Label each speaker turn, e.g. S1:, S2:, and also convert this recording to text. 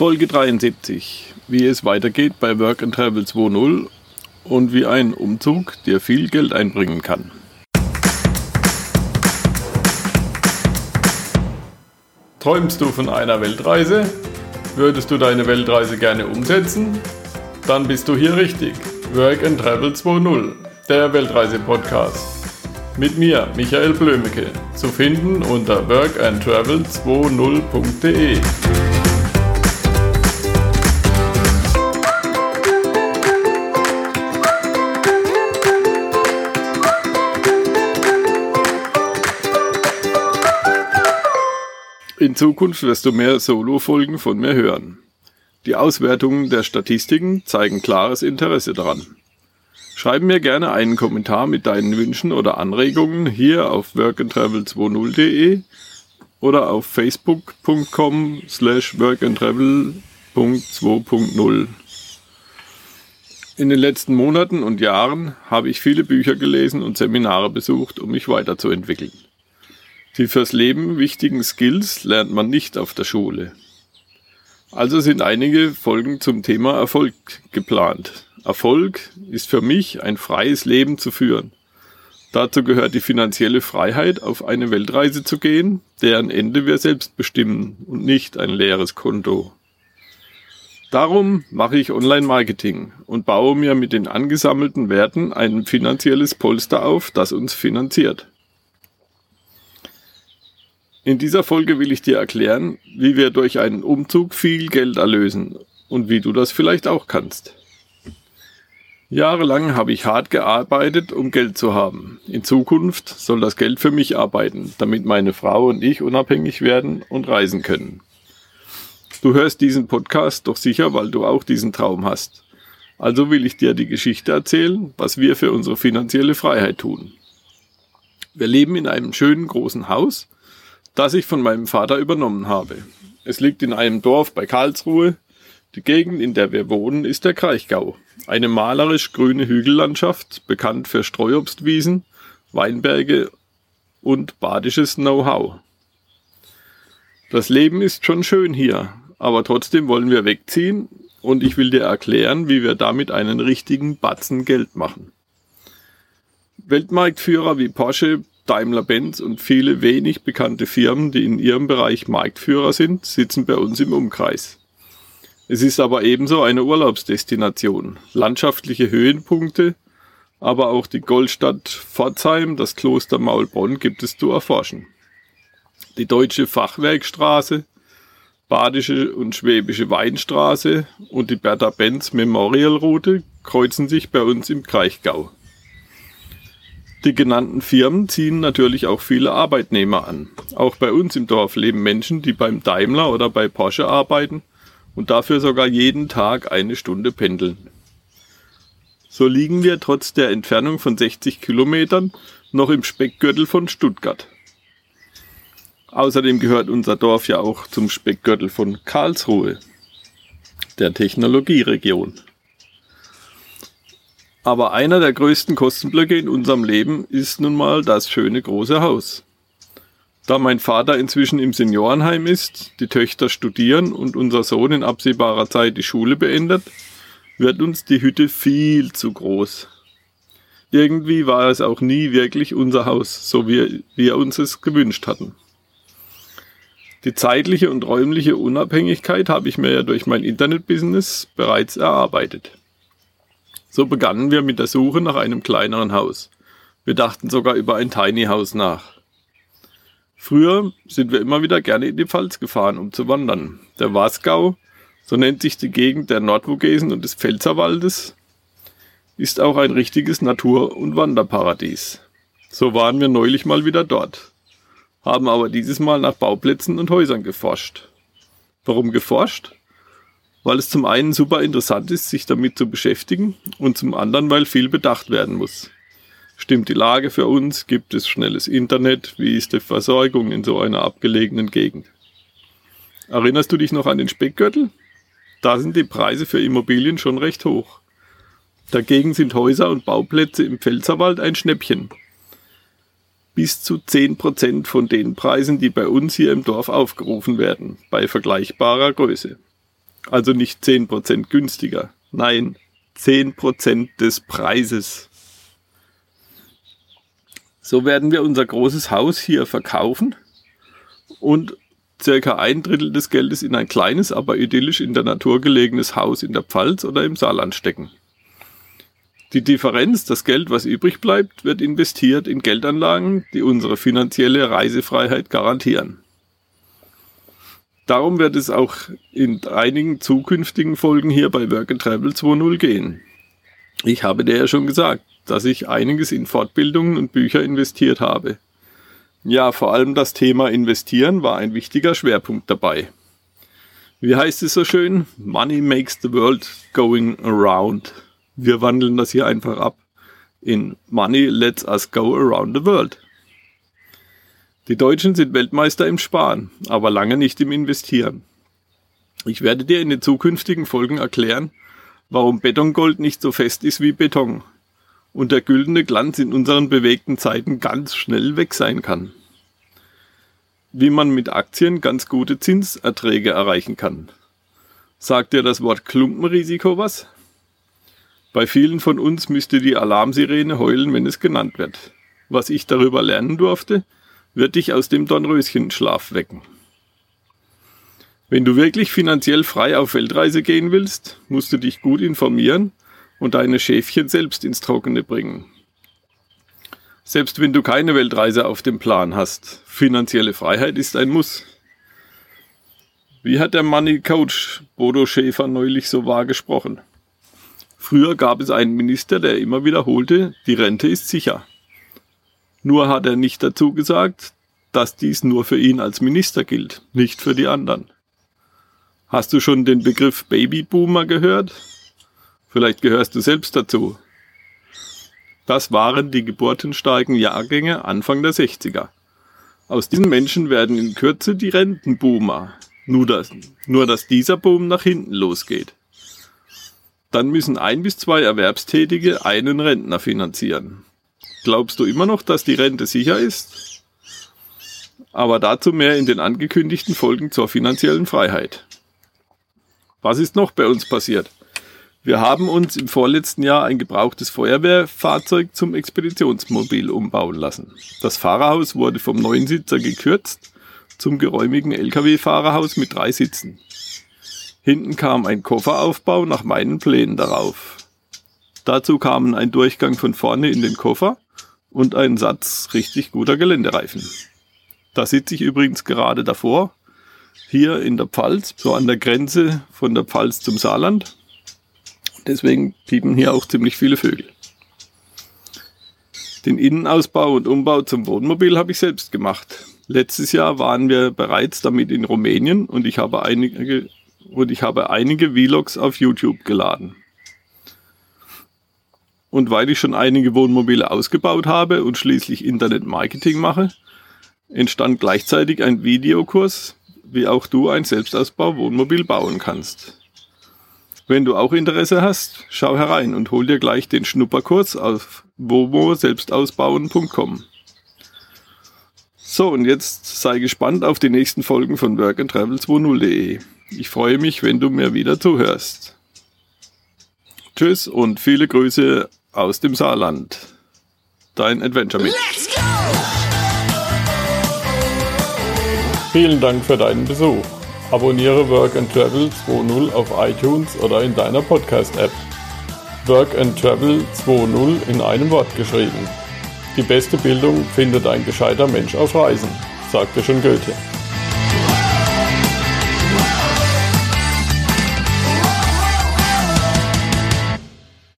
S1: Folge 73, wie es weitergeht bei Work and Travel 2.0 und wie ein Umzug dir viel Geld einbringen kann. Träumst du von einer Weltreise? Würdest du deine Weltreise gerne umsetzen? Dann bist du hier richtig. Work and Travel 2.0, der Weltreise-Podcast. Mit mir, Michael Blömecke, zu finden unter workandtravel20.de. In Zukunft wirst du mehr Solo-Folgen von mir hören. Die Auswertungen der Statistiken zeigen klares Interesse daran. Schreib mir gerne einen Kommentar mit deinen Wünschen oder Anregungen hier auf workandtravel20.de oder auf facebook.com slash workandtravel.2.0. In den letzten Monaten und Jahren habe ich viele Bücher gelesen und Seminare besucht, um mich weiterzuentwickeln. Die fürs Leben wichtigen Skills lernt man nicht auf der Schule. Also sind einige Folgen zum Thema Erfolg geplant. Erfolg ist für mich ein freies Leben zu führen. Dazu gehört die finanzielle Freiheit, auf eine Weltreise zu gehen, deren Ende wir selbst bestimmen und nicht ein leeres Konto. Darum mache ich Online-Marketing und baue mir mit den angesammelten Werten ein finanzielles Polster auf, das uns finanziert. In dieser Folge will ich dir erklären, wie wir durch einen Umzug viel Geld erlösen und wie du das vielleicht auch kannst. Jahrelang habe ich hart gearbeitet, um Geld zu haben. In Zukunft soll das Geld für mich arbeiten, damit meine Frau und ich unabhängig werden und reisen können. Du hörst diesen Podcast doch sicher, weil du auch diesen Traum hast. Also will ich dir die Geschichte erzählen, was wir für unsere finanzielle Freiheit tun. Wir leben in einem schönen großen Haus, das ich von meinem Vater übernommen habe. Es liegt in einem Dorf bei Karlsruhe. Die Gegend, in der wir wohnen, ist der Kraichgau. Eine malerisch grüne Hügellandschaft, bekannt für Streuobstwiesen, Weinberge und badisches Know-how. Das Leben ist schon schön hier, aber trotzdem wollen wir wegziehen und ich will dir erklären, wie wir damit einen richtigen Batzen Geld machen. Weltmarktführer wie Porsche, Daimler-Benz und viele wenig bekannte Firmen, die in ihrem Bereich Marktführer sind, sitzen bei uns im Umkreis. Es ist aber ebenso eine Urlaubsdestination. Landschaftliche Höhenpunkte, aber auch die Goldstadt Pforzheim, das Kloster Maulbronn gibt es zu erforschen. Die deutsche Fachwerkstraße, Badische und Schwäbische Weinstraße und die Bertha Benz Memorial Route kreuzen sich bei uns im Kraichgau. Die genannten Firmen ziehen natürlich auch viele Arbeitnehmer an. Auch bei uns im Dorf leben Menschen, die beim Daimler oder bei Porsche arbeiten und dafür sogar jeden Tag eine Stunde pendeln. So liegen wir trotz der Entfernung von 60 Kilometern noch im Speckgürtel von Stuttgart. Außerdem gehört unser Dorf ja auch zum Speckgürtel von Karlsruhe, der Technologieregion. Aber einer der größten Kostenblöcke in unserem Leben ist nun mal das schöne große Haus. Da mein Vater inzwischen im Seniorenheim ist, die Töchter studieren und unser Sohn in absehbarer Zeit die Schule beendet, wird uns die Hütte viel zu groß. Irgendwie war es auch nie wirklich unser Haus, so wie wir uns es gewünscht hatten. Die zeitliche und räumliche Unabhängigkeit habe ich mir ja durch mein Internetbusiness bereits erarbeitet. So begannen wir mit der Suche nach einem kleineren Haus. Wir dachten sogar über ein Tiny House nach. Früher sind wir immer wieder gerne in die Pfalz gefahren, um zu wandern. Der Wasgau, so nennt sich die Gegend der Nordvogesen und des Pfälzerwaldes, ist auch ein richtiges Natur- und Wanderparadies. So waren wir neulich mal wieder dort, haben aber dieses Mal nach Bauplätzen und Häusern geforscht. Warum geforscht? Weil es zum einen super interessant ist, sich damit zu beschäftigen und zum anderen, weil viel bedacht werden muss. Stimmt die Lage für uns? Gibt es schnelles Internet? Wie ist die Versorgung in so einer abgelegenen Gegend? Erinnerst du dich noch an den Speckgürtel? Da sind die Preise für Immobilien schon recht hoch. Dagegen sind Häuser und Bauplätze im Pfälzerwald ein Schnäppchen. Bis zu 10% von den Preisen, die bei uns hier im Dorf aufgerufen werden, bei vergleichbarer Größe. Also nicht 10% günstiger. Nein, 10% des Preises. So werden wir unser großes Haus hier verkaufen und circa ein Drittel des Geldes in ein kleines, aber idyllisch in der Natur gelegenes Haus in der Pfalz oder im Saarland stecken. Die Differenz, das Geld, was übrig bleibt, wird investiert in Geldanlagen, die unsere finanzielle Reisefreiheit garantieren. Darum wird es auch in einigen zukünftigen Folgen hier bei Work and Travel 2.0 gehen. Ich habe dir ja schon gesagt, dass ich einiges in Fortbildungen und Bücher investiert habe. Ja, vor allem das Thema Investieren war ein wichtiger Schwerpunkt dabei. Wie heißt es so schön? Money makes the world going around. Wir wandeln das hier einfach ab in Money lets us go around the world. Die Deutschen sind Weltmeister im Sparen, aber lange nicht im Investieren. Ich werde dir in den zukünftigen Folgen erklären, warum Betongold nicht so fest ist wie Beton und der güldene Glanz in unseren bewegten Zeiten ganz schnell weg sein kann. Wie man mit Aktien ganz gute Zinserträge erreichen kann. Sagt dir das Wort Klumpenrisiko was? Bei vielen von uns müsste die Alarmsirene heulen, wenn es genannt wird. Was ich darüber lernen durfte, wird dich aus dem Dornröschenschlaf wecken. Wenn du wirklich finanziell frei auf Weltreise gehen willst, musst du dich gut informieren und deine Schäfchen selbst ins Trockene bringen. Selbst wenn du keine Weltreise auf dem Plan hast, finanzielle Freiheit ist ein Muss. Wie hat der Money Coach Bodo Schäfer neulich so wahr gesprochen? Früher gab es einen Minister, der immer wiederholte, die Rente ist sicher. Nur hat er nicht dazu gesagt, dass dies nur für ihn als Minister gilt, nicht für die anderen. Hast du schon den Begriff Babyboomer gehört? Vielleicht gehörst du selbst dazu. Das waren die geburtenstarken Jahrgänge Anfang der 60er. Aus diesen Menschen werden in Kürze die Rentenboomer. Nur dass, nur dass dieser Boom nach hinten losgeht. Dann müssen ein bis zwei Erwerbstätige einen Rentner finanzieren. Glaubst du immer noch, dass die Rente sicher ist? Aber dazu mehr in den angekündigten Folgen zur finanziellen Freiheit. Was ist noch bei uns passiert? Wir haben uns im vorletzten Jahr ein gebrauchtes Feuerwehrfahrzeug zum Expeditionsmobil umbauen lassen. Das Fahrerhaus wurde vom neuen Sitzer gekürzt zum geräumigen Lkw-Fahrerhaus mit drei Sitzen. Hinten kam ein Kofferaufbau nach meinen Plänen darauf. Dazu kamen ein Durchgang von vorne in den Koffer und ein Satz richtig guter Geländereifen. Da sitze ich übrigens gerade davor hier in der Pfalz, so an der Grenze von der Pfalz zum Saarland. Deswegen piepen hier auch ziemlich viele Vögel. Den Innenausbau und Umbau zum Wohnmobil habe ich selbst gemacht. Letztes Jahr waren wir bereits damit in Rumänien und ich habe einige, und ich habe einige Vlogs auf YouTube geladen. Und weil ich schon einige Wohnmobile ausgebaut habe und schließlich Internetmarketing mache, entstand gleichzeitig ein Videokurs wie auch du ein Selbstausbau-Wohnmobil bauen kannst. Wenn du auch Interesse hast, schau herein und hol dir gleich den Schnupperkurs auf womo-selbstausbauen.com. So, und jetzt sei gespannt auf die nächsten Folgen von Work and Travel 2.0.de. Ich freue mich, wenn du mir wieder zuhörst. Tschüss und viele Grüße aus dem Saarland. Dein Adventure Let's go! Vielen Dank für deinen Besuch. Abonniere Work and Travel 2.0 auf iTunes oder in deiner Podcast-App. Work and Travel 2.0 in einem Wort geschrieben. Die beste Bildung findet ein gescheiter Mensch auf Reisen, sagte schon Goethe.